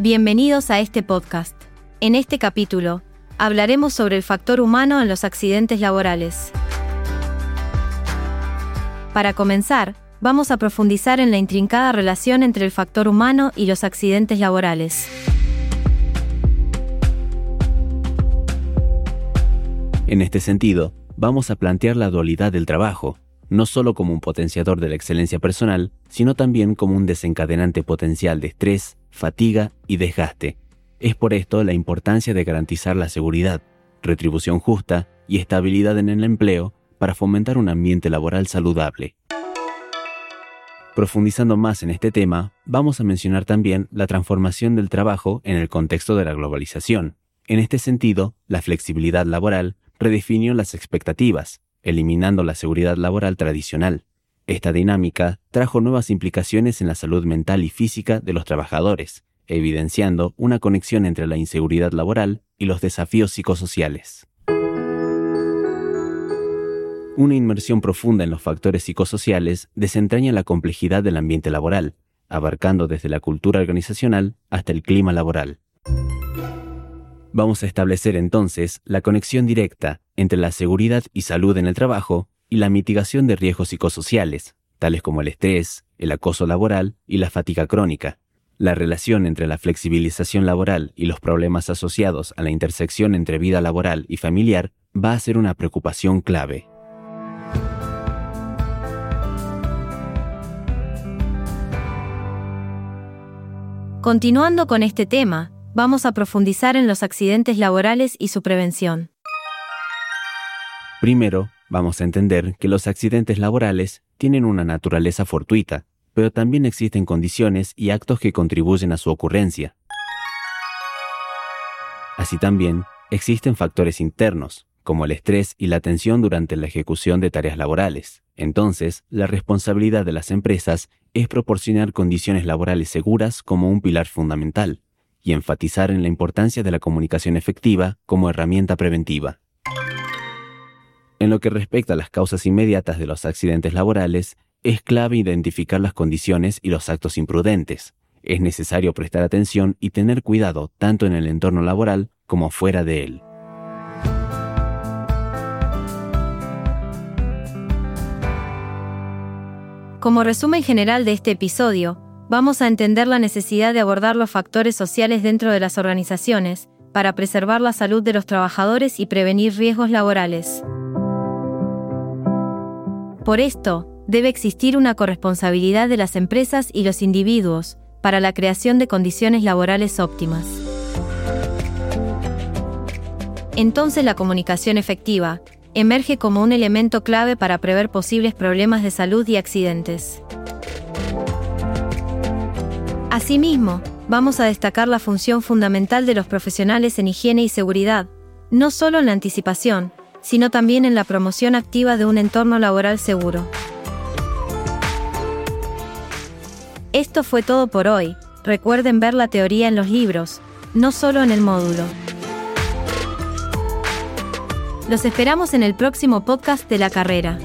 Bienvenidos a este podcast. En este capítulo, hablaremos sobre el factor humano en los accidentes laborales. Para comenzar, vamos a profundizar en la intrincada relación entre el factor humano y los accidentes laborales. En este sentido, vamos a plantear la dualidad del trabajo, no solo como un potenciador de la excelencia personal, sino también como un desencadenante potencial de estrés, fatiga y desgaste. Es por esto la importancia de garantizar la seguridad, retribución justa y estabilidad en el empleo para fomentar un ambiente laboral saludable. Profundizando más en este tema, vamos a mencionar también la transformación del trabajo en el contexto de la globalización. En este sentido, la flexibilidad laboral redefinió las expectativas, eliminando la seguridad laboral tradicional. Esta dinámica trajo nuevas implicaciones en la salud mental y física de los trabajadores, evidenciando una conexión entre la inseguridad laboral y los desafíos psicosociales. Una inmersión profunda en los factores psicosociales desentraña la complejidad del ambiente laboral, abarcando desde la cultura organizacional hasta el clima laboral. Vamos a establecer entonces la conexión directa entre la seguridad y salud en el trabajo y la mitigación de riesgos psicosociales, tales como el estrés, el acoso laboral y la fatiga crónica. La relación entre la flexibilización laboral y los problemas asociados a la intersección entre vida laboral y familiar va a ser una preocupación clave. Continuando con este tema, vamos a profundizar en los accidentes laborales y su prevención. Primero, vamos a entender que los accidentes laborales tienen una naturaleza fortuita, pero también existen condiciones y actos que contribuyen a su ocurrencia. Así también, existen factores internos, como el estrés y la tensión durante la ejecución de tareas laborales. Entonces, la responsabilidad de las empresas es proporcionar condiciones laborales seguras como un pilar fundamental y enfatizar en la importancia de la comunicación efectiva como herramienta preventiva. En lo que respecta a las causas inmediatas de los accidentes laborales, es clave identificar las condiciones y los actos imprudentes. Es necesario prestar atención y tener cuidado tanto en el entorno laboral como fuera de él. Como resumen general de este episodio, vamos a entender la necesidad de abordar los factores sociales dentro de las organizaciones, para preservar la salud de los trabajadores y prevenir riesgos laborales. Por esto, debe existir una corresponsabilidad de las empresas y los individuos para la creación de condiciones laborales óptimas. Entonces la comunicación efectiva emerge como un elemento clave para prever posibles problemas de salud y accidentes. Asimismo, vamos a destacar la función fundamental de los profesionales en higiene y seguridad, no solo en la anticipación, sino también en la promoción activa de un entorno laboral seguro. Esto fue todo por hoy. Recuerden ver la teoría en los libros, no solo en el módulo. Los esperamos en el próximo podcast de la carrera.